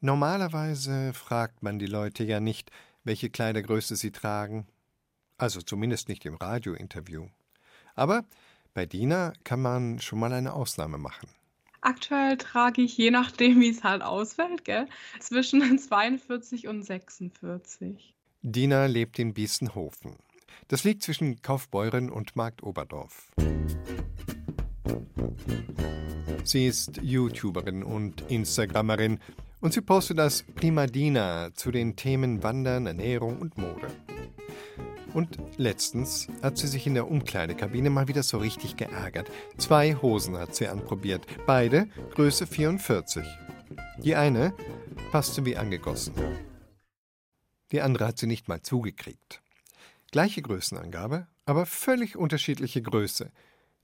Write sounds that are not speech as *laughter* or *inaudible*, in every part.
Normalerweise fragt man die Leute ja nicht, welche Kleidergröße sie tragen. Also zumindest nicht im Radiointerview. Aber bei Dina kann man schon mal eine Ausnahme machen. Aktuell trage ich, je nachdem, wie es halt ausfällt, gell, zwischen *laughs* 42 und 46. Dina lebt in Biesenhofen. Das liegt zwischen Kaufbeuren und Markt Oberdorf. Sie ist YouTuberin und Instagrammerin und sie postet als Prima Dina zu den Themen Wandern, Ernährung und Mode. Und letztens hat sie sich in der Umkleidekabine mal wieder so richtig geärgert. Zwei Hosen hat sie anprobiert, beide Größe 44. Die eine passte wie angegossen. Die andere hat sie nicht mal zugekriegt. Gleiche Größenangabe, aber völlig unterschiedliche Größe.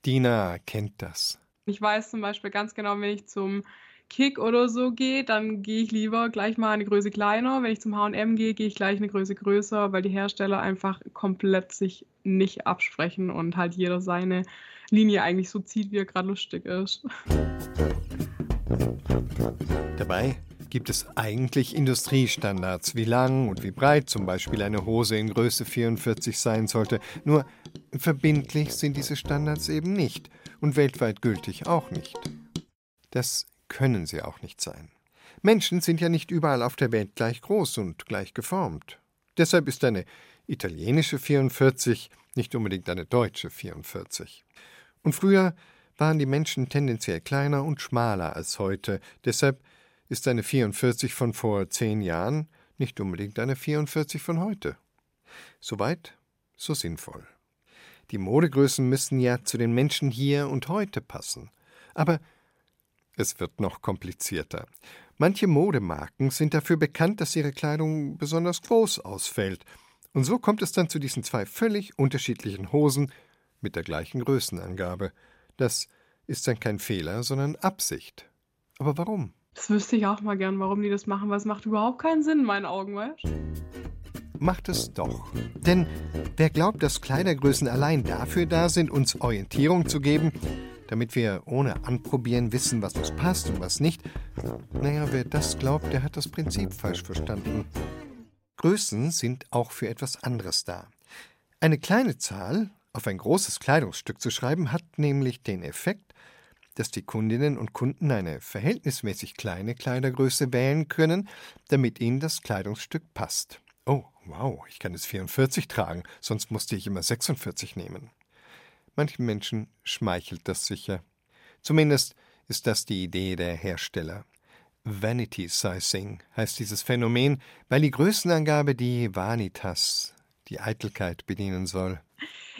Dina kennt das. Ich weiß zum Beispiel ganz genau, wenn ich zum Kick oder so gehe, dann gehe ich lieber gleich mal eine Größe kleiner. Wenn ich zum H&M gehe, gehe ich gleich eine Größe größer, weil die Hersteller einfach komplett sich nicht absprechen und halt jeder seine Linie eigentlich so zieht, wie er gerade lustig ist. Dabei gibt es eigentlich Industriestandards, wie lang und wie breit zum Beispiel eine Hose in Größe 44 sein sollte. Nur verbindlich sind diese Standards eben nicht und weltweit gültig auch nicht. Das können sie auch nicht sein. Menschen sind ja nicht überall auf der Welt gleich groß und gleich geformt. Deshalb ist eine italienische 44 nicht unbedingt eine deutsche 44. Und früher waren die Menschen tendenziell kleiner und schmaler als heute. Deshalb ist eine 44 von vor zehn Jahren nicht unbedingt eine 44 von heute. Soweit, so sinnvoll. Die Modegrößen müssen ja zu den Menschen hier und heute passen. Aber es wird noch komplizierter. Manche Modemarken sind dafür bekannt, dass ihre Kleidung besonders groß ausfällt. Und so kommt es dann zu diesen zwei völlig unterschiedlichen Hosen mit der gleichen Größenangabe. Das ist dann kein Fehler, sondern Absicht. Aber warum? Das wüsste ich auch mal gern, warum die das machen, weil es macht überhaupt keinen Sinn in meinen Augen, weißt Macht es doch. Denn wer glaubt, dass Kleidergrößen allein dafür da sind, uns Orientierung zu geben, damit wir ohne Anprobieren wissen, was uns passt und was nicht. Naja, wer das glaubt, der hat das Prinzip falsch verstanden. Größen sind auch für etwas anderes da. Eine kleine Zahl auf ein großes Kleidungsstück zu schreiben, hat nämlich den Effekt, dass die Kundinnen und Kunden eine verhältnismäßig kleine Kleidergröße wählen können, damit ihnen das Kleidungsstück passt. Oh, wow, ich kann es 44 tragen, sonst musste ich immer 46 nehmen. Manchen Menschen schmeichelt das sicher. Zumindest ist das die Idee der Hersteller. Vanity Sizing heißt dieses Phänomen, weil die Größenangabe die Vanitas, die Eitelkeit bedienen soll.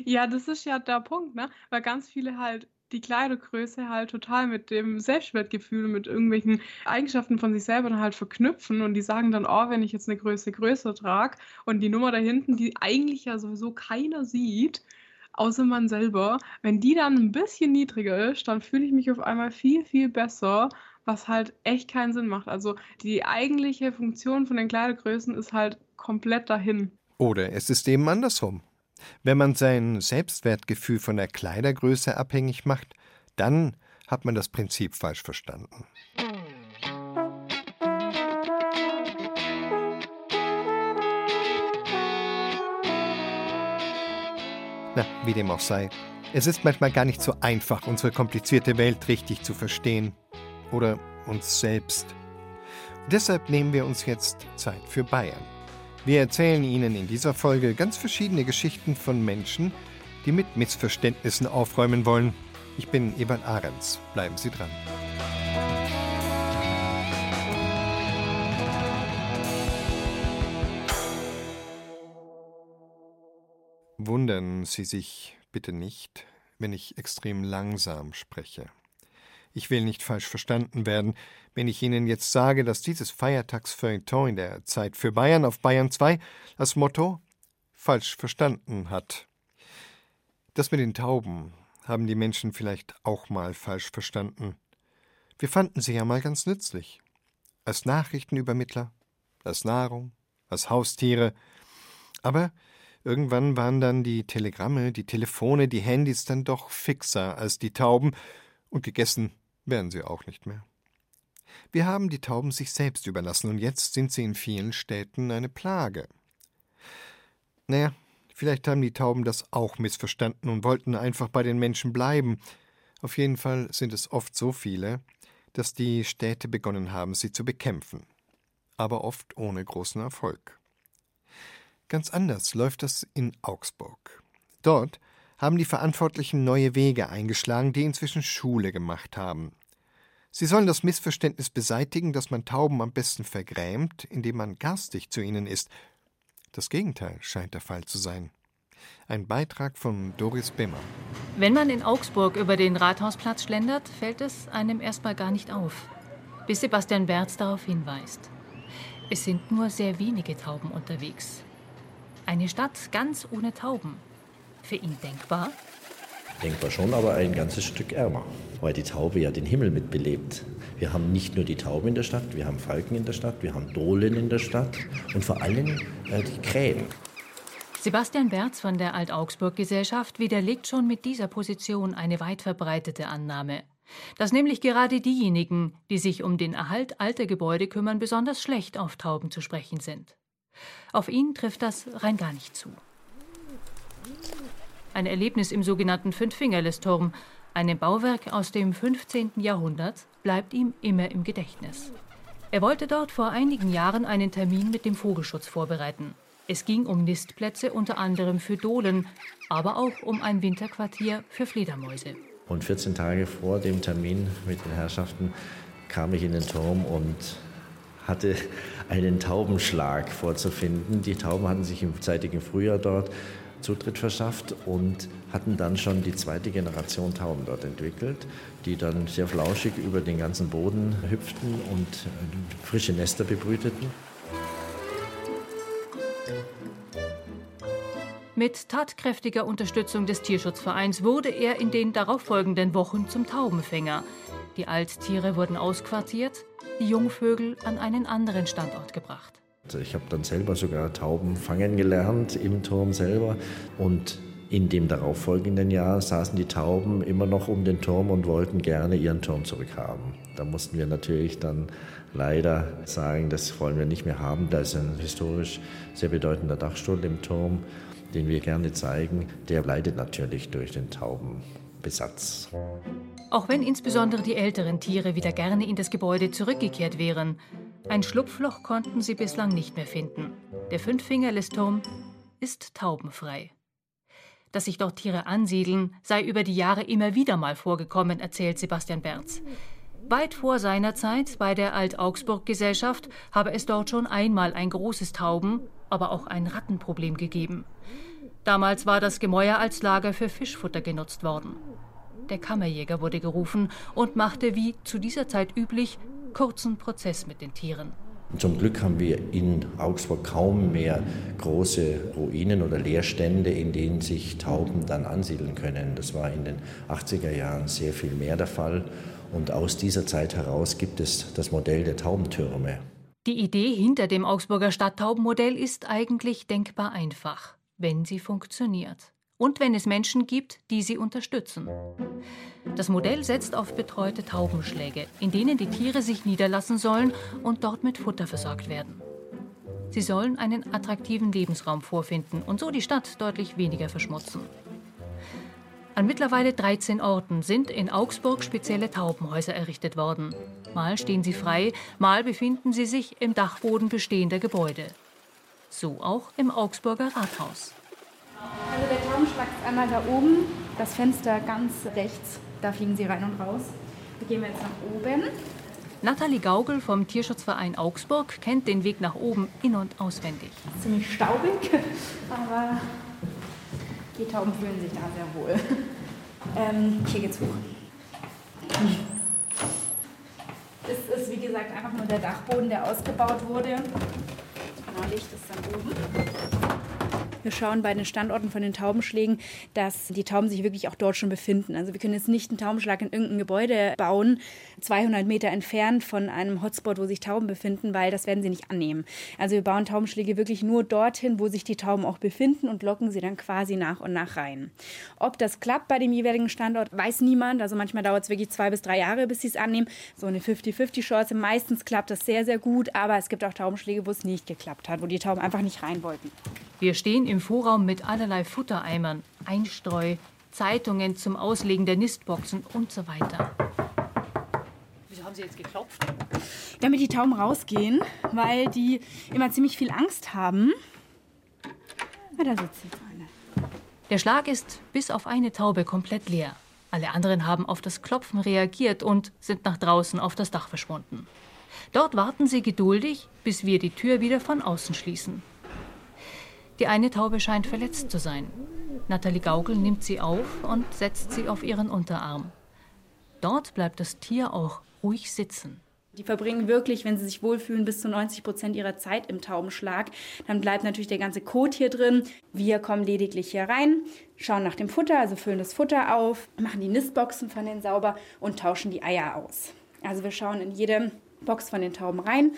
Ja, das ist ja der Punkt, ne? Weil ganz viele halt die Kleidergröße halt total mit dem Selbstwertgefühl, mit irgendwelchen Eigenschaften von sich selber dann halt verknüpfen und die sagen dann, oh, wenn ich jetzt eine Größe größer trage und die Nummer da hinten, die eigentlich ja sowieso keiner sieht, außer man selber. Wenn die dann ein bisschen niedriger ist, dann fühle ich mich auf einmal viel, viel besser, was halt echt keinen Sinn macht. Also die eigentliche Funktion von den Kleidergrößen ist halt komplett dahin. Oder es ist eben andersrum. Wenn man sein Selbstwertgefühl von der Kleidergröße abhängig macht, dann hat man das Prinzip falsch verstanden. Na, wie dem auch sei. Es ist manchmal gar nicht so einfach, unsere komplizierte Welt richtig zu verstehen. Oder uns selbst. deshalb nehmen wir uns jetzt Zeit für Bayern. Wir erzählen Ihnen in dieser Folge ganz verschiedene Geschichten von Menschen, die mit Missverständnissen aufräumen wollen. Ich bin Ebert Ahrens. Bleiben Sie dran. Wundern Sie sich bitte nicht, wenn ich extrem langsam spreche. Ich will nicht falsch verstanden werden, wenn ich Ihnen jetzt sage, dass dieses Feiertagsfeuilleton in der Zeit für Bayern auf Bayern 2 das Motto falsch verstanden hat. Das mit den Tauben haben die Menschen vielleicht auch mal falsch verstanden. Wir fanden sie ja mal ganz nützlich. Als Nachrichtenübermittler, als Nahrung, als Haustiere. Aber Irgendwann waren dann die Telegramme, die Telefone, die Handys dann doch fixer als die Tauben, und gegessen werden sie auch nicht mehr. Wir haben die Tauben sich selbst überlassen und jetzt sind sie in vielen Städten eine Plage. Naja, vielleicht haben die Tauben das auch missverstanden und wollten einfach bei den Menschen bleiben. Auf jeden Fall sind es oft so viele, dass die Städte begonnen haben, sie zu bekämpfen. Aber oft ohne großen Erfolg. Ganz anders läuft das in Augsburg. Dort haben die Verantwortlichen neue Wege eingeschlagen, die inzwischen Schule gemacht haben. Sie sollen das Missverständnis beseitigen, dass man Tauben am besten vergrämt, indem man garstig zu ihnen ist. Das Gegenteil scheint der Fall zu sein. Ein Beitrag von Doris Bimmer. Wenn man in Augsburg über den Rathausplatz schlendert, fällt es einem erstmal gar nicht auf, bis Sebastian Berz darauf hinweist. Es sind nur sehr wenige Tauben unterwegs. Eine Stadt ganz ohne Tauben. Für ihn denkbar? Denkbar schon, aber ein ganzes Stück ärmer, weil die Taube ja den Himmel mitbelebt. Wir haben nicht nur die Tauben in der Stadt, wir haben Falken in der Stadt, wir haben Dohlen in der Stadt und vor allem äh, die Krähen. Sebastian Berz von der Alt-Augsburg-Gesellschaft widerlegt schon mit dieser Position eine weit verbreitete Annahme. Dass nämlich gerade diejenigen, die sich um den Erhalt alter Gebäude kümmern, besonders schlecht auf Tauben zu sprechen sind. Auf ihn trifft das rein gar nicht zu. Ein Erlebnis im sogenannten Fünffingerlesturm, einem Bauwerk aus dem 15. Jahrhundert, bleibt ihm immer im Gedächtnis. Er wollte dort vor einigen Jahren einen Termin mit dem Vogelschutz vorbereiten. Es ging um Nistplätze unter anderem für Dohlen, aber auch um ein Winterquartier für Fledermäuse. Und 14 Tage vor dem Termin mit den Herrschaften kam ich in den Turm und hatte einen Taubenschlag vorzufinden. Die Tauben hatten sich im zeitigen Frühjahr dort Zutritt verschafft und hatten dann schon die zweite Generation Tauben dort entwickelt, die dann sehr flauschig über den ganzen Boden hüpften und äh, frische Nester bebrüteten. Mit tatkräftiger Unterstützung des Tierschutzvereins wurde er in den darauffolgenden Wochen zum Taubenfänger. Die Alttiere wurden ausquartiert, die Jungvögel an einen anderen Standort gebracht. Also ich habe dann selber sogar Tauben fangen gelernt im Turm selber und in dem darauffolgenden Jahr saßen die Tauben immer noch um den Turm und wollten gerne ihren Turm zurückhaben. Da mussten wir natürlich dann leider sagen, das wollen wir nicht mehr haben. Da ist ein historisch sehr bedeutender Dachstuhl im Turm, den wir gerne zeigen. Der leidet natürlich durch den Taubenbesatz. Auch wenn insbesondere die älteren Tiere wieder gerne in das Gebäude zurückgekehrt wären, ein Schlupfloch konnten sie bislang nicht mehr finden. Der Fünffingerlisturm ist taubenfrei. Dass sich dort Tiere ansiedeln, sei über die Jahre immer wieder mal vorgekommen, erzählt Sebastian Berz. Weit vor seiner Zeit bei der Alt-Augsburg-Gesellschaft habe es dort schon einmal ein großes Tauben, aber auch ein Rattenproblem gegeben. Damals war das Gemäuer als Lager für Fischfutter genutzt worden. Der Kammerjäger wurde gerufen und machte, wie zu dieser Zeit üblich, kurzen Prozess mit den Tieren. Zum Glück haben wir in Augsburg kaum mehr große Ruinen oder Leerstände, in denen sich Tauben dann ansiedeln können. Das war in den 80er Jahren sehr viel mehr der Fall. Und aus dieser Zeit heraus gibt es das Modell der Taubentürme. Die Idee hinter dem Augsburger Stadttaubenmodell ist eigentlich denkbar einfach, wenn sie funktioniert und wenn es Menschen gibt, die sie unterstützen. Das Modell setzt auf betreute Taubenschläge, in denen die Tiere sich niederlassen sollen und dort mit Futter versorgt werden. Sie sollen einen attraktiven Lebensraum vorfinden und so die Stadt deutlich weniger verschmutzen. An mittlerweile 13 Orten sind in Augsburg spezielle Taubenhäuser errichtet worden. Mal stehen sie frei, mal befinden sie sich im Dachboden bestehender Gebäude. So auch im Augsburger Rathaus. Also der Taubenschlag ist einmal da oben, das Fenster ganz rechts, da fliegen sie rein und raus. Da gehen wir jetzt nach oben. Nathalie Gaugel vom Tierschutzverein Augsburg kennt den Weg nach oben in- und auswendig. Ziemlich staubig, *laughs* aber die Tauben fühlen sich da sehr wohl. Ähm, hier geht's hoch. Es ist wie gesagt einfach nur der Dachboden, der ausgebaut wurde. Genau, Licht ist dann oben. Wir schauen bei den Standorten von den Taubenschlägen, dass die Tauben sich wirklich auch dort schon befinden. Also wir können jetzt nicht einen Taubenschlag in irgendein Gebäude bauen, 200 Meter entfernt von einem Hotspot, wo sich Tauben befinden, weil das werden sie nicht annehmen. Also wir bauen Taubenschläge wirklich nur dorthin, wo sich die Tauben auch befinden und locken sie dann quasi nach und nach rein. Ob das klappt bei dem jeweiligen Standort, weiß niemand. Also manchmal dauert es wirklich zwei bis drei Jahre, bis sie es annehmen. So eine 50-50-Chance. Meistens klappt das sehr, sehr gut, aber es gibt auch Taubenschläge, wo es nicht geklappt hat, wo die Tauben einfach nicht rein wollten. Wir stehen im Vorraum mit allerlei Futtereimern, Einstreu, Zeitungen zum Auslegen der Nistboxen und so weiter. Wieso haben Sie jetzt geklopft? Damit die Tauben rausgehen, weil die immer ziemlich viel Angst haben. Na, da sitzt jetzt eine. Der Schlag ist bis auf eine Taube komplett leer. Alle anderen haben auf das Klopfen reagiert und sind nach draußen auf das Dach verschwunden. Dort warten sie geduldig, bis wir die Tür wieder von außen schließen. Die eine Taube scheint verletzt zu sein. Nathalie Gaukel nimmt sie auf und setzt sie auf ihren Unterarm. Dort bleibt das Tier auch ruhig sitzen. Die verbringen wirklich, wenn sie sich wohlfühlen, bis zu 90 Prozent ihrer Zeit im Taubenschlag. Dann bleibt natürlich der ganze Kot hier drin. Wir kommen lediglich hier rein, schauen nach dem Futter, also füllen das Futter auf, machen die Nistboxen von denen sauber und tauschen die Eier aus. Also wir schauen in jede Box von den Tauben rein.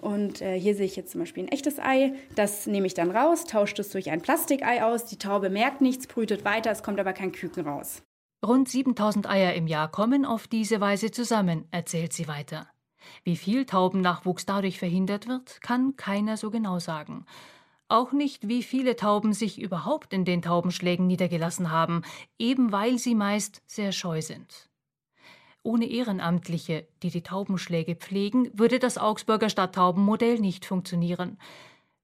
Und äh, hier sehe ich jetzt zum Beispiel ein echtes Ei. Das nehme ich dann raus, tausche es durch ein Plastikei aus. Die Taube merkt nichts, brütet weiter, es kommt aber kein Küken raus. Rund 7000 Eier im Jahr kommen auf diese Weise zusammen, erzählt sie weiter. Wie viel Taubennachwuchs dadurch verhindert wird, kann keiner so genau sagen. Auch nicht, wie viele Tauben sich überhaupt in den Taubenschlägen niedergelassen haben, eben weil sie meist sehr scheu sind. Ohne Ehrenamtliche, die die Taubenschläge pflegen, würde das Augsburger Stadttaubenmodell nicht funktionieren.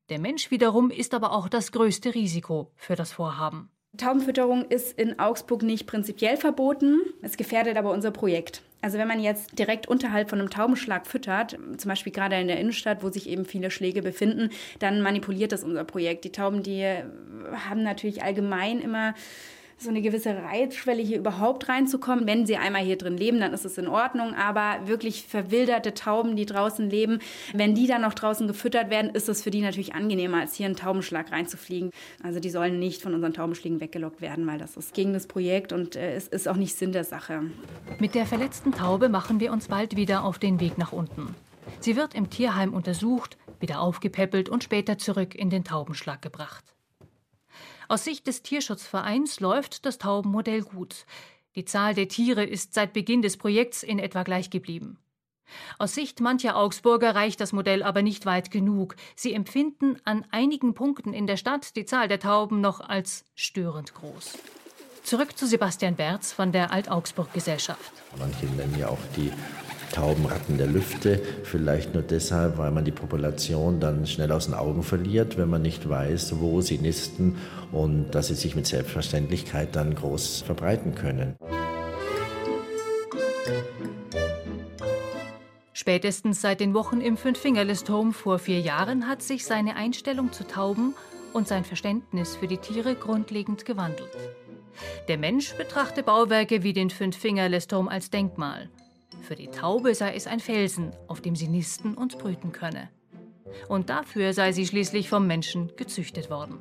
Der Mensch wiederum ist aber auch das größte Risiko für das Vorhaben. Taubenfütterung ist in Augsburg nicht prinzipiell verboten. Es gefährdet aber unser Projekt. Also wenn man jetzt direkt unterhalb von einem Taubenschlag füttert, zum Beispiel gerade in der Innenstadt, wo sich eben viele Schläge befinden, dann manipuliert das unser Projekt. Die Tauben, die haben natürlich allgemein immer so eine gewisse Reizschwelle hier überhaupt reinzukommen. Wenn sie einmal hier drin leben, dann ist es in Ordnung. Aber wirklich verwilderte Tauben, die draußen leben, wenn die dann noch draußen gefüttert werden, ist es für die natürlich angenehmer, als hier einen Taubenschlag reinzufliegen. Also die sollen nicht von unseren Taubenschlägen weggelockt werden, weil das ist gegen das Projekt und äh, es ist auch nicht Sinn der Sache. Mit der verletzten Taube machen wir uns bald wieder auf den Weg nach unten. Sie wird im Tierheim untersucht, wieder aufgepäppelt und später zurück in den Taubenschlag gebracht. Aus Sicht des Tierschutzvereins läuft das Taubenmodell gut. Die Zahl der Tiere ist seit Beginn des Projekts in etwa gleich geblieben. Aus Sicht mancher Augsburger reicht das Modell aber nicht weit genug. Sie empfinden an einigen Punkten in der Stadt die Zahl der Tauben noch als störend groß. Zurück zu Sebastian Berz von der Alt-Augsburg-Gesellschaft. Manche nennen ja auch die Taubenratten der Lüfte, vielleicht nur deshalb, weil man die Population dann schnell aus den Augen verliert, wenn man nicht weiß, wo sie nisten und dass sie sich mit Selbstverständlichkeit dann groß verbreiten können. Spätestens seit den Wochen im Fünffingerlistturm vor vier Jahren hat sich seine Einstellung zu Tauben und sein Verständnis für die Tiere grundlegend gewandelt. Der Mensch betrachte Bauwerke wie den Fünffingerlistturm als Denkmal. Für die Taube sei es ein Felsen, auf dem sie nisten und brüten könne. Und dafür sei sie schließlich vom Menschen gezüchtet worden.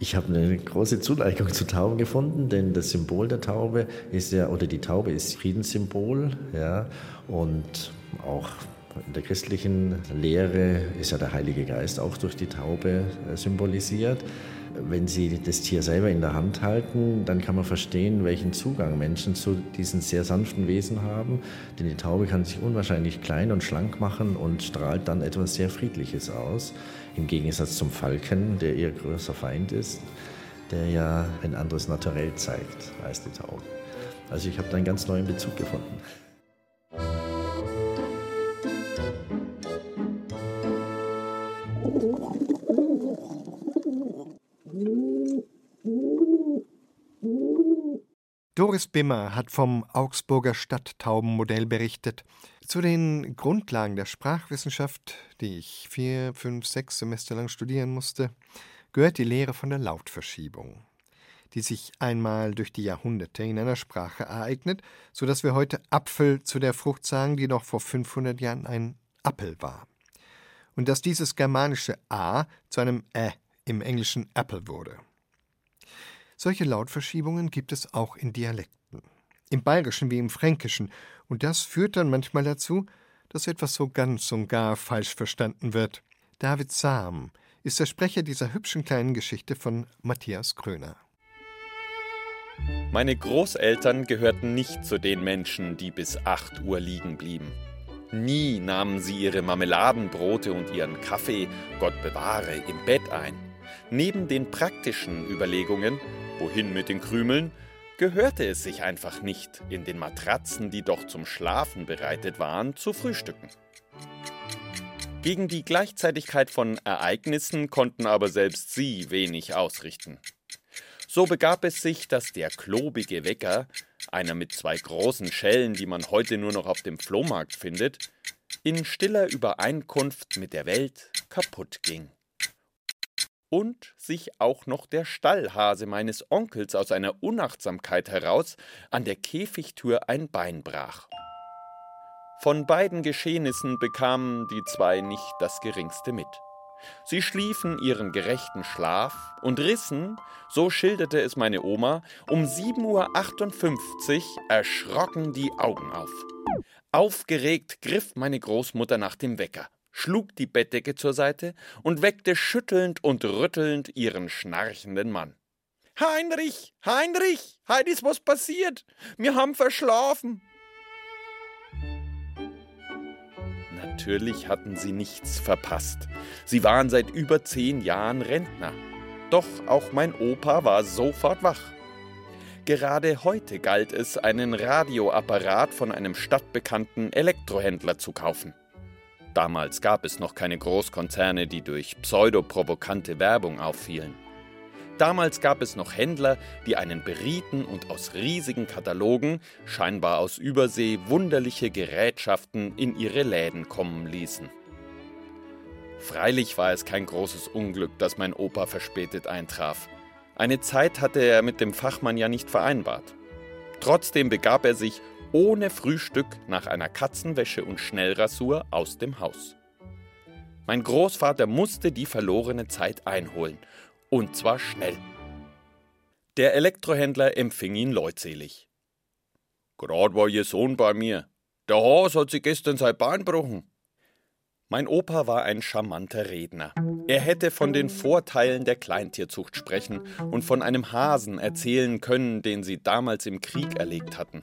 Ich habe eine große Zuneigung zu Tauben gefunden, denn das Symbol der Taube ist ja, oder die Taube ist Friedenssymbol, ja, und auch in der christlichen Lehre ist ja der Heilige Geist auch durch die Taube äh, symbolisiert. Wenn Sie das Tier selber in der Hand halten, dann kann man verstehen, welchen Zugang Menschen zu diesen sehr sanften Wesen haben. Denn die Taube kann sich unwahrscheinlich klein und schlank machen und strahlt dann etwas sehr Friedliches aus. Im Gegensatz zum Falken, der ihr größer Feind ist, der ja ein anderes Naturell zeigt als die Taube. Also ich habe da einen ganz neuen Bezug gefunden. Doris Bimmer hat vom Augsburger Stadttaubenmodell berichtet. Zu den Grundlagen der Sprachwissenschaft, die ich vier, fünf, sechs Semester lang studieren musste, gehört die Lehre von der Lautverschiebung, die sich einmal durch die Jahrhunderte in einer Sprache ereignet, so dass wir heute Apfel zu der Frucht sagen, die noch vor 500 Jahren ein Appel war. Und dass dieses germanische A zu einem Ä im Englischen Apple wurde. Solche Lautverschiebungen gibt es auch in Dialekten, im Bayerischen wie im Fränkischen, und das führt dann manchmal dazu, dass etwas so ganz und gar falsch verstanden wird. David Sam ist der Sprecher dieser hübschen kleinen Geschichte von Matthias Kröner. Meine Großeltern gehörten nicht zu den Menschen, die bis 8 Uhr liegen blieben. Nie nahmen sie ihre Marmeladenbrote und ihren Kaffee, Gott bewahre, im Bett ein. Neben den praktischen Überlegungen, wohin mit den Krümeln, gehörte es sich einfach nicht, in den Matratzen, die doch zum Schlafen bereitet waren, zu frühstücken. Gegen die Gleichzeitigkeit von Ereignissen konnten aber selbst sie wenig ausrichten. So begab es sich, dass der klobige Wecker, einer mit zwei großen Schellen, die man heute nur noch auf dem Flohmarkt findet, in stiller Übereinkunft mit der Welt kaputt ging. Und sich auch noch der Stallhase meines Onkels aus einer Unachtsamkeit heraus an der Käfigtür ein Bein brach. Von beiden Geschehnissen bekamen die zwei nicht das geringste mit. Sie schliefen ihren gerechten Schlaf und rissen, so schilderte es meine Oma, um 7.58 Uhr erschrocken die Augen auf. Aufgeregt griff meine Großmutter nach dem Wecker, schlug die Bettdecke zur Seite und weckte schüttelnd und rüttelnd ihren schnarchenden Mann. Heinrich, Heinrich, heute ist was passiert. Wir haben verschlafen. Natürlich hatten sie nichts verpasst. Sie waren seit über zehn Jahren Rentner. Doch auch mein Opa war sofort wach. Gerade heute galt es, einen Radioapparat von einem stadtbekannten Elektrohändler zu kaufen. Damals gab es noch keine Großkonzerne, die durch pseudoprovokante Werbung auffielen. Damals gab es noch Händler, die einen berieten und aus riesigen Katalogen, scheinbar aus Übersee, wunderliche Gerätschaften in ihre Läden kommen ließen. Freilich war es kein großes Unglück, dass mein Opa verspätet eintraf. Eine Zeit hatte er mit dem Fachmann ja nicht vereinbart. Trotzdem begab er sich ohne Frühstück nach einer Katzenwäsche und Schnellrasur aus dem Haus. Mein Großvater musste die verlorene Zeit einholen und zwar schnell. Der Elektrohändler empfing ihn leutselig. Grad war Ihr Sohn bei mir. Der Haas hat sich gestern sein Bein gebrochen. Mein Opa war ein charmanter Redner. Er hätte von den Vorteilen der Kleintierzucht sprechen und von einem Hasen erzählen können, den sie damals im Krieg erlegt hatten.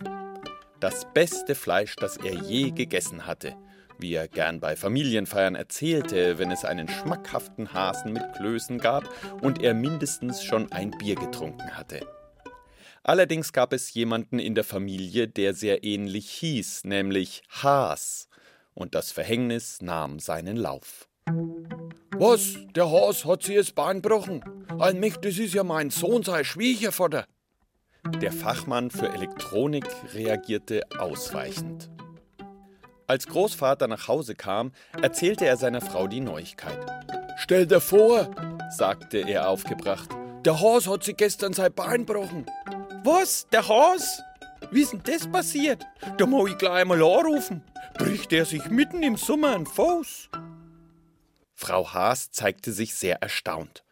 Das beste Fleisch, das er je gegessen hatte wie er gern bei Familienfeiern erzählte, wenn es einen schmackhaften Hasen mit Klößen gab und er mindestens schon ein Bier getrunken hatte. Allerdings gab es jemanden in der Familie, der sehr ähnlich hieß, nämlich Haas, und das Verhängnis nahm seinen Lauf. Was? Der Haas hat sie das Bein gebrochen? Allmächtig, das ist ja mein Sohn, sei Schwiegervater. Der Fachmann für Elektronik reagierte ausweichend. Als Großvater nach Hause kam, erzählte er seiner Frau die Neuigkeit. Stell dir vor, sagte er aufgebracht, der Haas hat sich gestern sein Bein gebrochen. Was? Der Haas? Wie ist denn das passiert? Da muss ich gleich mal anrufen. Bricht er sich mitten im Sommer einen Fuß? Frau Haas zeigte sich sehr erstaunt.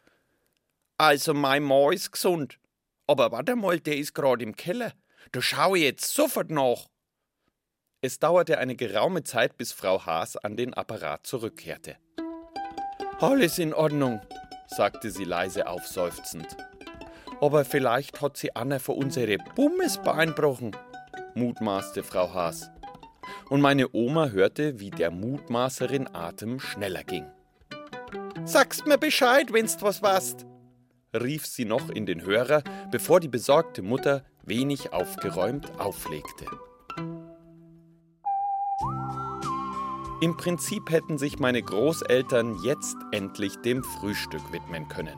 Also mein Mann ist gesund. Aber warte mal, der ist gerade im Keller. Da schaue ich jetzt sofort nach. Es dauerte eine geraume Zeit, bis Frau Haas an den Apparat zurückkehrte. Alles in Ordnung, sagte sie leise aufseufzend. Aber vielleicht hat sie Anna für unsere Bummes beeinbrochen, mutmaßte Frau Haas. Und meine Oma hörte, wie der Mutmaßerin Atem schneller ging. Sagst mir Bescheid, wenn's was warst, rief sie noch in den Hörer, bevor die besorgte Mutter wenig aufgeräumt auflegte. Im Prinzip hätten sich meine Großeltern jetzt endlich dem Frühstück widmen können.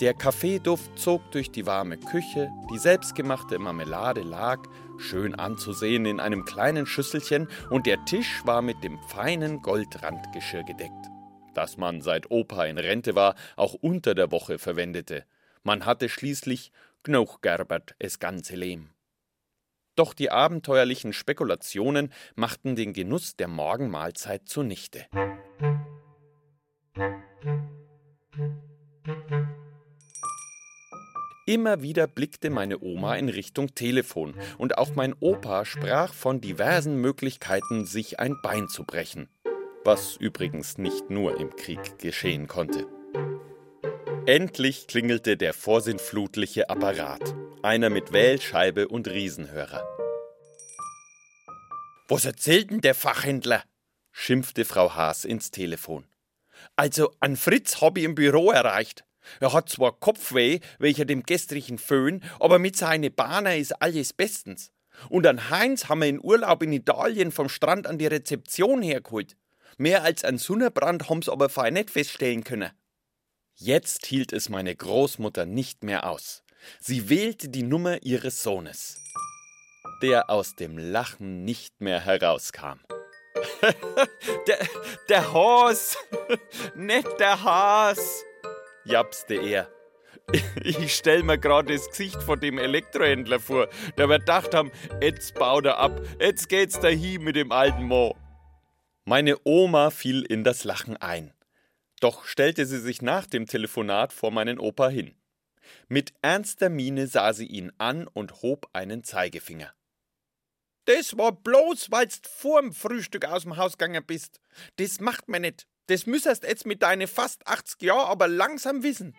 Der Kaffeeduft zog durch die warme Küche, die selbstgemachte Marmelade lag, schön anzusehen, in einem kleinen Schüsselchen, und der Tisch war mit dem feinen Goldrandgeschirr gedeckt, das man seit Opa in Rente war, auch unter der Woche verwendete. Man hatte schließlich Gnoch gerbert es ganze Lehm. Doch die abenteuerlichen Spekulationen machten den Genuss der Morgenmahlzeit zunichte. Immer wieder blickte meine Oma in Richtung Telefon und auch mein Opa sprach von diversen Möglichkeiten, sich ein Bein zu brechen. Was übrigens nicht nur im Krieg geschehen konnte. Endlich klingelte der vorsinnflutliche Apparat, einer mit Wählscheibe und Riesenhörer. Was erzählt denn der Fachhändler? schimpfte Frau Haas ins Telefon. Also, an Fritz hab ich im Büro erreicht. Er hat zwar Kopfweh, welcher dem gestrigen Föhn, aber mit seinen Bahner ist alles bestens. Und an Heinz haben wir in Urlaub in Italien vom Strand an die Rezeption hergeholt. Mehr als ein Sonnenbrand haben's aber fein nicht feststellen können. Jetzt hielt es meine Großmutter nicht mehr aus. Sie wählte die Nummer ihres Sohnes, der aus dem Lachen nicht mehr herauskam. *laughs* der, der Haas, *laughs* nicht der Haas, japste er. *laughs* Ich stell mir gerade das Gesicht von dem Elektrohändler vor, der wird gedacht haben, jetzt baut er ab, jetzt geht's dahin mit dem alten Mo. Meine Oma fiel in das Lachen ein. Doch stellte sie sich nach dem Telefonat vor meinen Opa hin. Mit ernster Miene sah sie ihn an und hob einen Zeigefinger. Das war bloß, weil's vorm Frühstück aus dem Haus gegangen bist. Das macht man nicht. Das müsstest jetzt mit deinen fast 80 Jahren aber langsam wissen.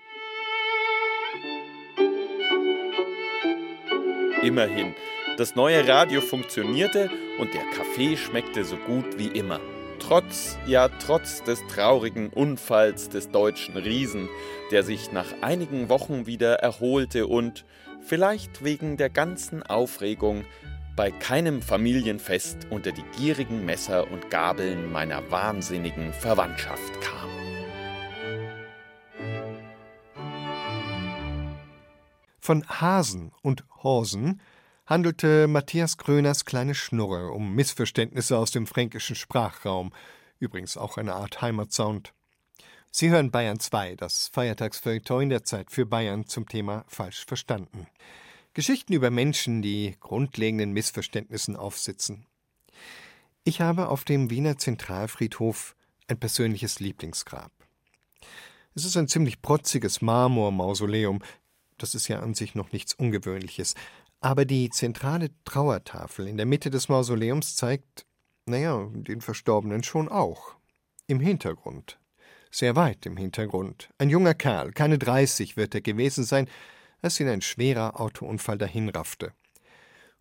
Immerhin, das neue Radio funktionierte und der Kaffee schmeckte so gut wie immer. Trotz, ja trotz des traurigen Unfalls des deutschen Riesen, der sich nach einigen Wochen wieder erholte und, vielleicht wegen der ganzen Aufregung, bei keinem Familienfest unter die gierigen Messer und Gabeln meiner wahnsinnigen Verwandtschaft kam. Von Hasen und Horsen handelte Matthias Kröners kleine Schnurre um Missverständnisse aus dem fränkischen Sprachraum, übrigens auch eine Art Heimatsound. Sie hören Bayern 2, das Feiertagsfeuilleton der Zeit für Bayern zum Thema falsch verstanden. Geschichten über Menschen, die grundlegenden Missverständnissen aufsitzen. Ich habe auf dem Wiener Zentralfriedhof ein persönliches Lieblingsgrab. Es ist ein ziemlich protziges Marmormausoleum, das ist ja an sich noch nichts Ungewöhnliches, aber die zentrale Trauertafel in der Mitte des Mausoleums zeigt, naja, den Verstorbenen schon auch. Im Hintergrund. Sehr weit im Hintergrund. Ein junger Kerl, keine dreißig wird er gewesen sein, als ihn ein schwerer Autounfall dahinraffte.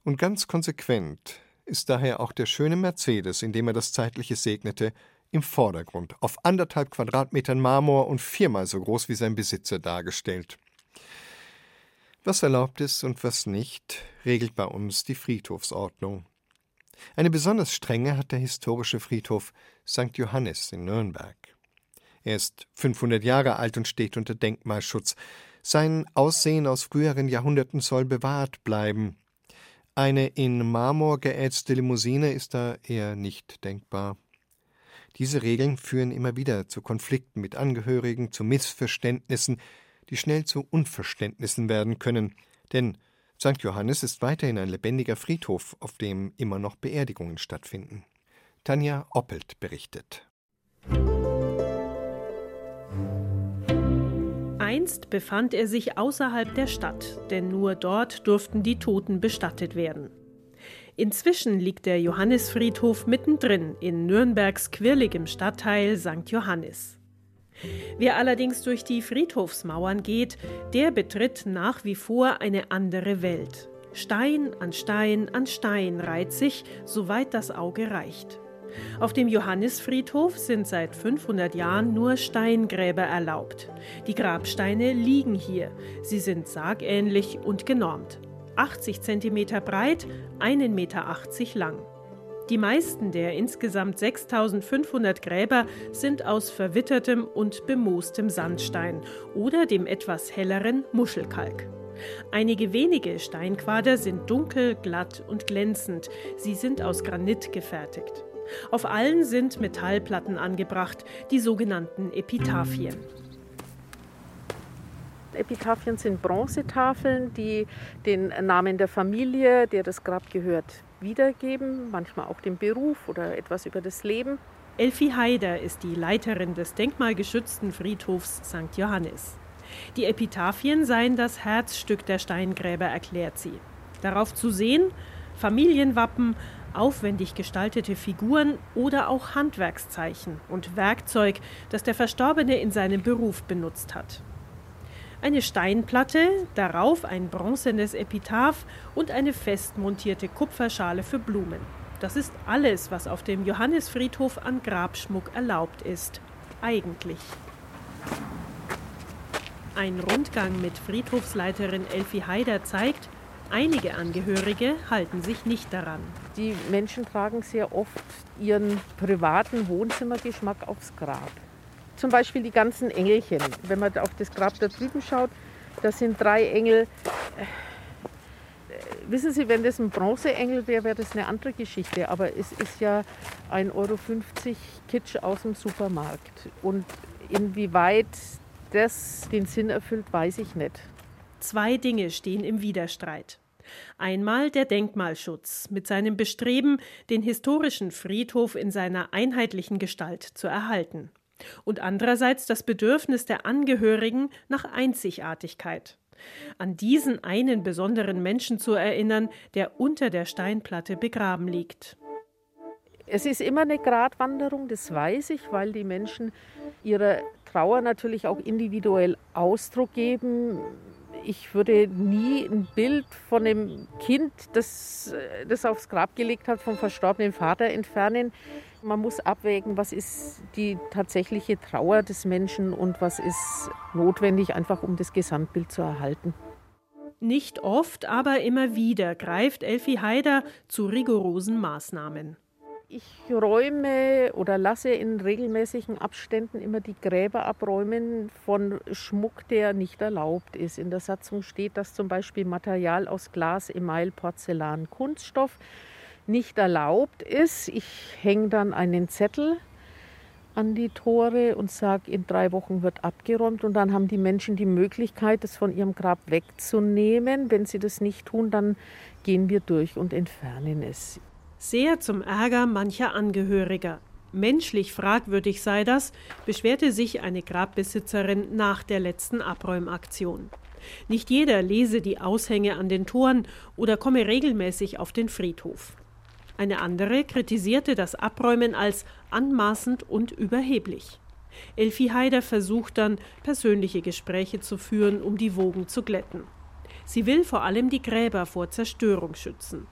Und ganz konsequent ist daher auch der schöne Mercedes, in dem er das Zeitliche segnete, im Vordergrund, auf anderthalb Quadratmetern Marmor und viermal so groß wie sein Besitzer dargestellt. Was erlaubt ist und was nicht, regelt bei uns die Friedhofsordnung. Eine besonders strenge hat der historische Friedhof St. Johannes in Nürnberg. Er ist 500 Jahre alt und steht unter Denkmalschutz. Sein Aussehen aus früheren Jahrhunderten soll bewahrt bleiben. Eine in Marmor geätzte Limousine ist da eher nicht denkbar. Diese Regeln führen immer wieder zu Konflikten mit Angehörigen, zu Missverständnissen, die schnell zu Unverständnissen werden können, denn St. Johannes ist weiterhin ein lebendiger Friedhof, auf dem immer noch Beerdigungen stattfinden. Tanja Oppelt berichtet. Einst befand er sich außerhalb der Stadt, denn nur dort durften die Toten bestattet werden. Inzwischen liegt der Johannisfriedhof mittendrin in Nürnbergs quirligem Stadtteil St. Johannis. Wer allerdings durch die Friedhofsmauern geht, der betritt nach wie vor eine andere Welt. Stein an Stein an Stein reiht sich, soweit das Auge reicht. Auf dem Johannisfriedhof sind seit 500 Jahren nur Steingräber erlaubt. Die Grabsteine liegen hier. Sie sind sargähnlich und genormt. 80 cm breit, 1,80 Meter lang. Die meisten der insgesamt 6500 Gräber sind aus verwittertem und bemoostem Sandstein oder dem etwas helleren Muschelkalk. Einige wenige Steinquader sind dunkel, glatt und glänzend. Sie sind aus Granit gefertigt. Auf allen sind Metallplatten angebracht, die sogenannten Epitaphien. Epitaphien sind Bronzetafeln, die den Namen der Familie, der das Grab gehört, wiedergeben, manchmal auch den Beruf oder etwas über das Leben. Elfi Haider ist die Leiterin des denkmalgeschützten Friedhofs St. Johannes. Die Epitaphien seien das Herzstück der Steingräber, erklärt sie. Darauf zu sehen Familienwappen, aufwendig gestaltete Figuren oder auch Handwerkszeichen und Werkzeug, das der Verstorbene in seinem Beruf benutzt hat. Eine Steinplatte, darauf ein bronzenes Epitaph und eine festmontierte Kupferschale für Blumen. Das ist alles, was auf dem Johannisfriedhof an Grabschmuck erlaubt ist. Eigentlich. Ein Rundgang mit Friedhofsleiterin Elfi Haider zeigt, einige Angehörige halten sich nicht daran. Die Menschen tragen sehr oft ihren privaten Wohnzimmergeschmack aufs Grab. Zum Beispiel die ganzen Engelchen. Wenn man auf das Grab da drüben schaut, da sind drei Engel. Äh, wissen Sie, wenn das ein Bronzeengel wäre, wäre das eine andere Geschichte. Aber es ist ja 1,50 Euro Kitsch aus dem Supermarkt. Und inwieweit das den Sinn erfüllt, weiß ich nicht. Zwei Dinge stehen im Widerstreit. Einmal der Denkmalschutz mit seinem Bestreben, den historischen Friedhof in seiner einheitlichen Gestalt zu erhalten. Und andererseits das Bedürfnis der Angehörigen nach Einzigartigkeit. An diesen einen besonderen Menschen zu erinnern, der unter der Steinplatte begraben liegt. Es ist immer eine Gratwanderung, das weiß ich, weil die Menschen ihrer Trauer natürlich auch individuell Ausdruck geben. Ich würde nie ein Bild von einem Kind, das das aufs Grab gelegt hat, vom verstorbenen Vater entfernen. Man muss abwägen, was ist die tatsächliche Trauer des Menschen und was ist notwendig, einfach um das Gesamtbild zu erhalten. Nicht oft, aber immer wieder greift Elfi Haider zu rigorosen Maßnahmen. Ich räume oder lasse in regelmäßigen Abständen immer die Gräber abräumen von Schmuck, der nicht erlaubt ist. In der Satzung steht, dass zum Beispiel Material aus Glas, Email, Porzellan, Kunststoff nicht erlaubt ist. Ich hänge dann einen Zettel an die Tore und sage, in drei Wochen wird abgeräumt. Und dann haben die Menschen die Möglichkeit, das von ihrem Grab wegzunehmen. Wenn sie das nicht tun, dann gehen wir durch und entfernen es. Sehr zum Ärger mancher Angehöriger. Menschlich fragwürdig sei das, beschwerte sich eine Grabbesitzerin nach der letzten Abräumaktion. Nicht jeder lese die Aushänge an den Toren oder komme regelmäßig auf den Friedhof. Eine andere kritisierte das Abräumen als anmaßend und überheblich. Elfi Haider versucht dann, persönliche Gespräche zu führen, um die Wogen zu glätten. Sie will vor allem die Gräber vor Zerstörung schützen.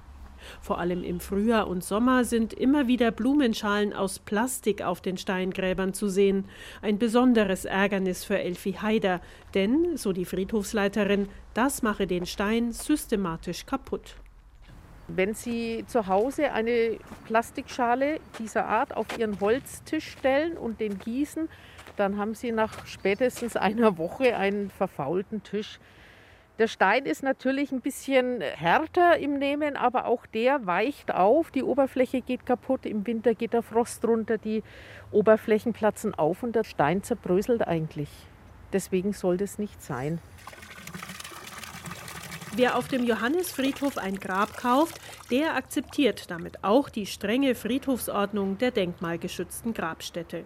Vor allem im Frühjahr und Sommer sind immer wieder Blumenschalen aus Plastik auf den Steingräbern zu sehen. Ein besonderes Ärgernis für Elfi Haider, denn, so die Friedhofsleiterin, das mache den Stein systematisch kaputt. Wenn Sie zu Hause eine Plastikschale dieser Art auf Ihren Holztisch stellen und den gießen, dann haben Sie nach spätestens einer Woche einen verfaulten Tisch. Der Stein ist natürlich ein bisschen härter im Nehmen, aber auch der weicht auf. Die Oberfläche geht kaputt. Im Winter geht der Frost runter, die Oberflächen platzen auf und der Stein zerbröselt eigentlich. Deswegen soll das nicht sein. Wer auf dem Johannisfriedhof ein Grab kauft, der akzeptiert damit auch die strenge Friedhofsordnung der denkmalgeschützten Grabstätte.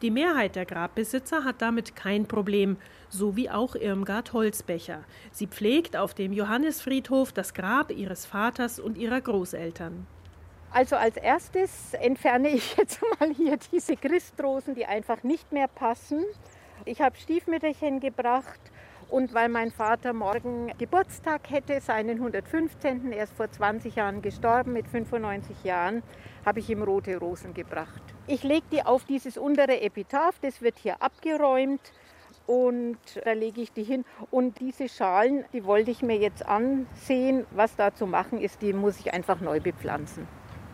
Die Mehrheit der Grabbesitzer hat damit kein Problem, so wie auch Irmgard Holzbecher. Sie pflegt auf dem Johannisfriedhof das Grab ihres Vaters und ihrer Großeltern. Also als erstes entferne ich *laughs* jetzt mal hier diese Christrosen, die einfach nicht mehr passen. Ich habe Stiefmütterchen gebracht und weil mein Vater morgen Geburtstag hätte, seinen 115. Er ist vor 20 Jahren gestorben mit 95 Jahren, habe ich ihm rote Rosen gebracht. Ich lege die auf dieses untere Epitaph, das wird hier abgeräumt und da lege ich die hin. Und diese Schalen, die wollte ich mir jetzt ansehen, was da zu machen ist, die muss ich einfach neu bepflanzen.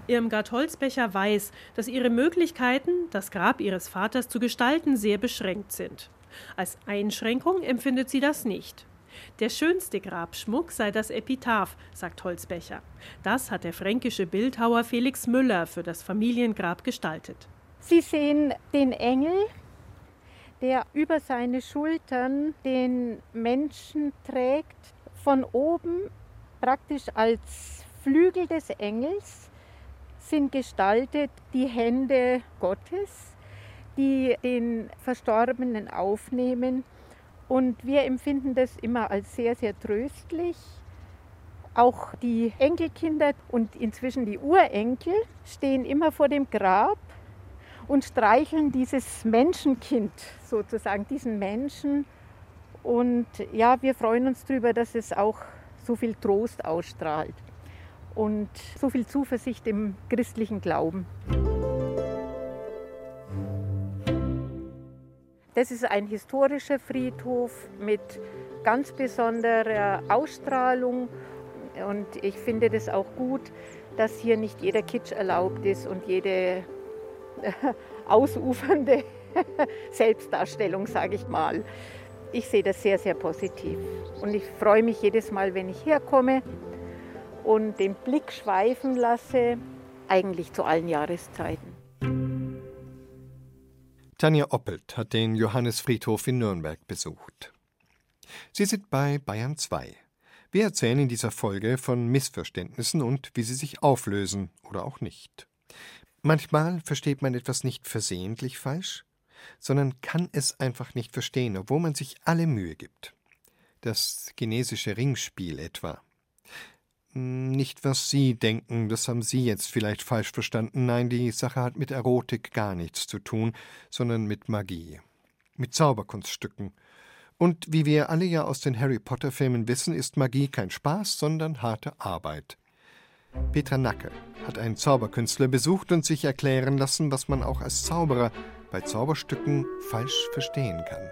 Irmgard Holzbecher weiß, dass ihre Möglichkeiten, das Grab ihres Vaters zu gestalten, sehr beschränkt sind. Als Einschränkung empfindet sie das nicht. Der schönste Grabschmuck sei das Epitaph, sagt Holzbecher. Das hat der fränkische Bildhauer Felix Müller für das Familiengrab gestaltet. Sie sehen den Engel, der über seine Schultern den Menschen trägt, von oben praktisch als Flügel des Engels sind gestaltet die Hände Gottes, die den Verstorbenen aufnehmen Und wir empfinden das immer als sehr, sehr tröstlich. Auch die Enkelkinder und inzwischen die Urenkel stehen immer vor dem Grab und streicheln dieses Menschenkind sozusagen, diesen Menschen. Und ja, wir freuen uns darüber, dass es auch so viel Trost ausstrahlt und so viel Zuversicht im christlichen Glauben. Das ist ein historischer Friedhof mit ganz besonderer Ausstrahlung und ich finde das auch gut, dass hier nicht jeder Kitsch erlaubt ist und jede ausufernde *laughs* Selbstdarstellung, sage ich mal. Ich sehe das sehr, sehr positiv und ich freue mich jedes Mal, wenn ich herkomme und den Blick schweifen lasse, eigentlich zu allen Jahreszeiten. Tanja Oppelt hat den Johannesfriedhof in Nürnberg besucht. Sie sind bei Bayern 2. Wir erzählen in dieser Folge von Missverständnissen und wie sie sich auflösen oder auch nicht. Manchmal versteht man etwas nicht versehentlich falsch, sondern kann es einfach nicht verstehen, obwohl man sich alle Mühe gibt. Das chinesische Ringspiel etwa. Nicht, was Sie denken, das haben Sie jetzt vielleicht falsch verstanden. Nein, die Sache hat mit Erotik gar nichts zu tun, sondern mit Magie. Mit Zauberkunststücken. Und wie wir alle ja aus den Harry Potter Filmen wissen, ist Magie kein Spaß, sondern harte Arbeit. Petra Nacke hat einen Zauberkünstler besucht und sich erklären lassen, was man auch als Zauberer bei Zauberstücken falsch verstehen kann.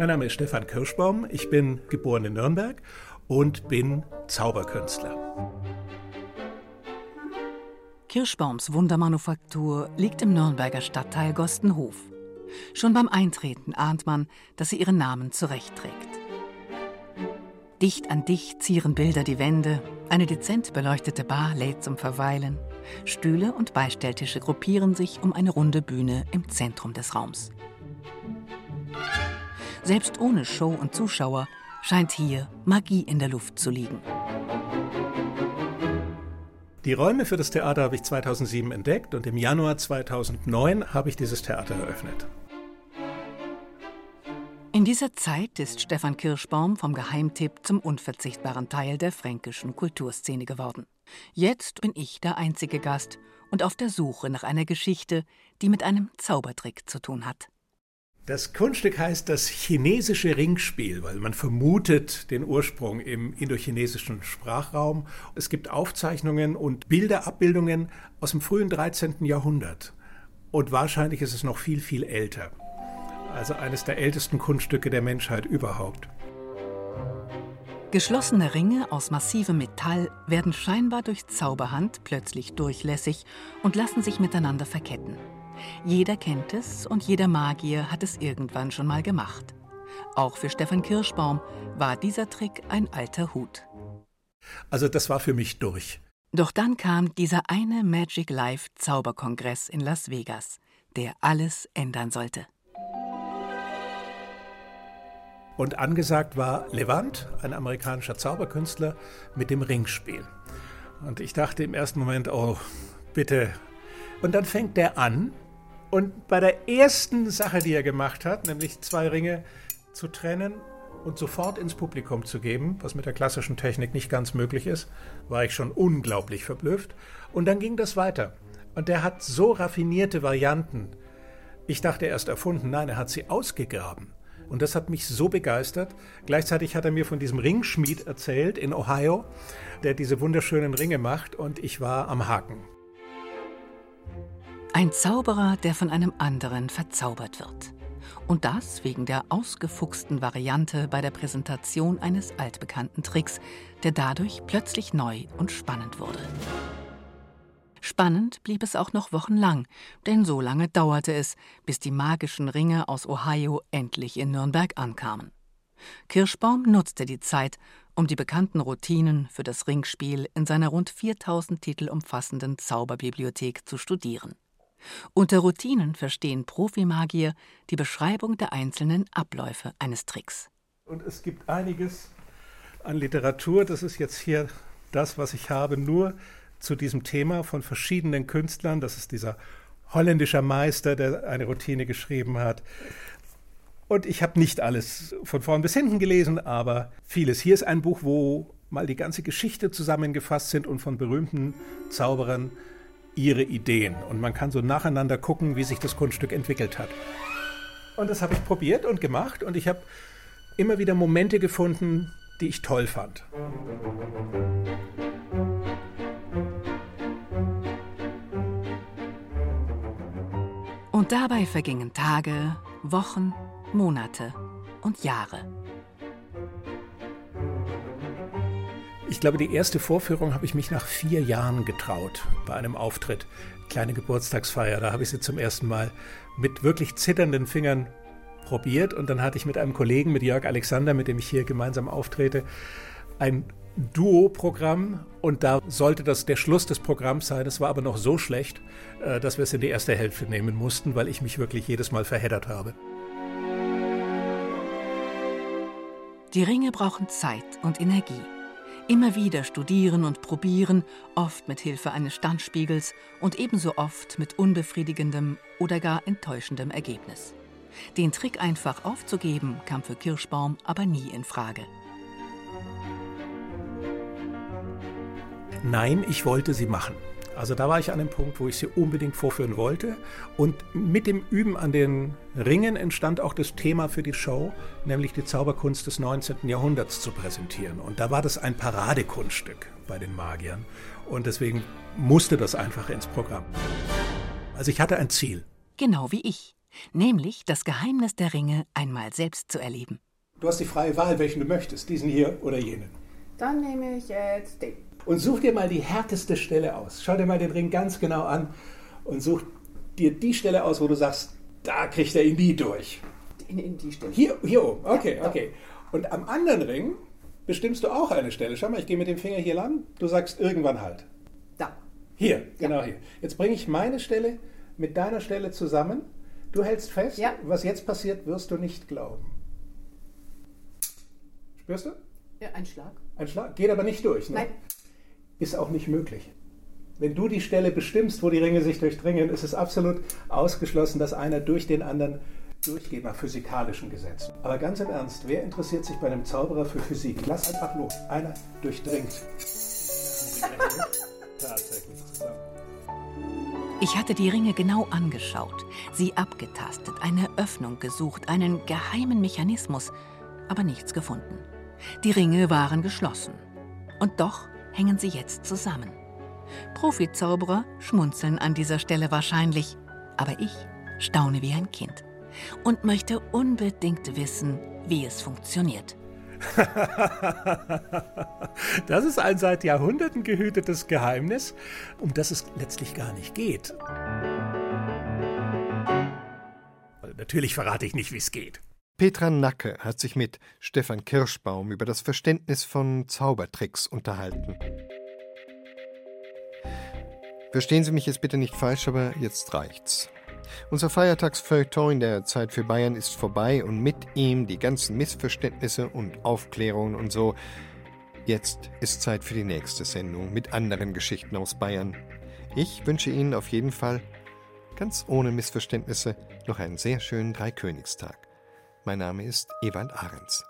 Mein Name ist Stefan Kirschbaum, ich bin geboren in Nürnberg und bin Zauberkünstler. Kirschbaums Wundermanufaktur liegt im Nürnberger Stadtteil Gostenhof. Schon beim Eintreten ahnt man, dass sie ihren Namen zurechtträgt. Dicht an dicht zieren Bilder die Wände, eine dezent beleuchtete Bar lädt zum Verweilen, Stühle und Beistelltische gruppieren sich um eine runde Bühne im Zentrum des Raums. Selbst ohne Show und Zuschauer scheint hier Magie in der Luft zu liegen. Die Räume für das Theater habe ich 2007 entdeckt und im Januar 2009 habe ich dieses Theater eröffnet. In dieser Zeit ist Stefan Kirschbaum vom Geheimtipp zum unverzichtbaren Teil der fränkischen Kulturszene geworden. Jetzt bin ich der einzige Gast und auf der Suche nach einer Geschichte, die mit einem Zaubertrick zu tun hat. Das Kunststück heißt das chinesische Ringspiel, weil man vermutet den Ursprung im indochinesischen Sprachraum. Es gibt Aufzeichnungen und Bilderabbildungen aus dem frühen 13. Jahrhundert. Und wahrscheinlich ist es noch viel, viel älter. Also eines der ältesten Kunststücke der Menschheit überhaupt. Geschlossene Ringe aus massivem Metall werden scheinbar durch Zauberhand plötzlich durchlässig und lassen sich miteinander verketten. Jeder kennt es und jeder Magier hat es irgendwann schon mal gemacht. Auch für Stefan Kirschbaum war dieser Trick ein alter Hut. Also das war für mich durch. Doch dann kam dieser eine Magic Life Zauberkongress in Las Vegas, der alles ändern sollte. Und angesagt war Levant, ein amerikanischer Zauberkünstler, mit dem Ringspiel. Und ich dachte im ersten Moment, oh, bitte. Und dann fängt der an und bei der ersten Sache, die er gemacht hat, nämlich zwei Ringe zu trennen und sofort ins Publikum zu geben, was mit der klassischen Technik nicht ganz möglich ist, war ich schon unglaublich verblüfft. Und dann ging das weiter. Und der hat so raffinierte Varianten. Ich dachte erst erfunden, nein, er hat sie ausgegraben. Und das hat mich so begeistert. Gleichzeitig hat er mir von diesem Ringschmied erzählt in Ohio, der diese wunderschönen Ringe macht. Und ich war am Haken. Ein Zauberer, der von einem anderen verzaubert wird. Und das wegen der ausgefuchsten Variante bei der Präsentation eines altbekannten Tricks, der dadurch plötzlich neu und spannend wurde. Spannend blieb es auch noch wochenlang, denn so lange dauerte es, bis die magischen Ringe aus Ohio endlich in Nürnberg ankamen. Kirschbaum nutzte die Zeit, um die bekannten Routinen für das Ringspiel in seiner rund 4000 Titel umfassenden Zauberbibliothek zu studieren. Unter Routinen verstehen Profimagier die Beschreibung der einzelnen Abläufe eines Tricks. Und es gibt einiges an Literatur, das ist jetzt hier das, was ich habe, nur zu diesem Thema von verschiedenen Künstlern. Das ist dieser holländischer Meister, der eine Routine geschrieben hat. Und ich habe nicht alles von vorn bis hinten gelesen, aber vieles. Hier ist ein Buch, wo mal die ganze Geschichte zusammengefasst sind und von berühmten Zauberern ihre Ideen. Und man kann so nacheinander gucken, wie sich das Kunststück entwickelt hat. Und das habe ich probiert und gemacht und ich habe immer wieder Momente gefunden, die ich toll fand. Und dabei vergingen Tage, Wochen, Monate und Jahre. Ich glaube, die erste Vorführung habe ich mich nach vier Jahren getraut bei einem Auftritt. Kleine Geburtstagsfeier, da habe ich sie zum ersten Mal mit wirklich zitternden Fingern probiert und dann hatte ich mit einem Kollegen, mit Jörg Alexander, mit dem ich hier gemeinsam auftrete, ein Duo-Programm und da sollte das der Schluss des Programms sein. Es war aber noch so schlecht, äh, dass wir es in die erste Hälfte nehmen mussten, weil ich mich wirklich jedes Mal verheddert habe. Die Ringe brauchen Zeit und Energie. Immer wieder studieren und probieren, oft mit Hilfe eines Standspiegels und ebenso oft mit unbefriedigendem oder gar enttäuschendem Ergebnis. Den Trick einfach aufzugeben, kam für Kirschbaum aber nie in Frage. Nein, ich wollte sie machen. Also da war ich an dem Punkt, wo ich sie unbedingt vorführen wollte. Und mit dem Üben an den Ringen entstand auch das Thema für die Show, nämlich die Zauberkunst des 19. Jahrhunderts zu präsentieren. Und da war das ein Paradekunststück bei den Magiern. Und deswegen musste das einfach ins Programm. Also ich hatte ein Ziel. Genau wie ich. Nämlich das Geheimnis der Ringe einmal selbst zu erleben. Du hast die freie Wahl, welchen du möchtest, diesen hier oder jenen. Dann nehme ich jetzt den und such dir mal die härteste Stelle aus. Schau dir mal den Ring ganz genau an und such dir die Stelle aus, wo du sagst, da kriegt er ihn nie durch. In, in die Stelle. Hier, hier oben, okay, ja, okay. Und am anderen Ring bestimmst du auch eine Stelle. Schau mal, ich gehe mit dem Finger hier lang, du sagst irgendwann halt. Da. Hier, genau ja. hier. Jetzt bringe ich meine Stelle mit deiner Stelle zusammen. Du hältst fest, ja. was jetzt passiert, wirst du nicht glauben. Spürst du? Ja, ein Schlag. Ein Schlag, geht aber nicht durch. Ne? Nein ist auch nicht möglich. Wenn du die Stelle bestimmst, wo die Ringe sich durchdringen, ist es absolut ausgeschlossen, dass einer durch den anderen durchgeht nach physikalischen Gesetzen. Aber ganz im Ernst, wer interessiert sich bei einem Zauberer für Physik? Lass einfach los. Einer durchdringt. *laughs* Tatsächlich zusammen. Ich hatte die Ringe genau angeschaut, sie abgetastet, eine Öffnung gesucht, einen geheimen Mechanismus, aber nichts gefunden. Die Ringe waren geschlossen. Und doch hängen sie jetzt zusammen. Profizauberer schmunzeln an dieser Stelle wahrscheinlich, aber ich staune wie ein Kind und möchte unbedingt wissen, wie es funktioniert. *laughs* das ist ein seit Jahrhunderten gehütetes Geheimnis, um das es letztlich gar nicht geht. Natürlich verrate ich nicht, wie es geht. Petra Nacke hat sich mit Stefan Kirschbaum über das Verständnis von Zaubertricks unterhalten. Verstehen Sie mich jetzt bitte nicht falsch, aber jetzt reicht's. Unser Feiertagsfeuilleton in der Zeit für Bayern ist vorbei und mit ihm die ganzen Missverständnisse und Aufklärungen und so. Jetzt ist Zeit für die nächste Sendung mit anderen Geschichten aus Bayern. Ich wünsche Ihnen auf jeden Fall, ganz ohne Missverständnisse, noch einen sehr schönen Dreikönigstag. Mein Name ist Ewald Ahrens.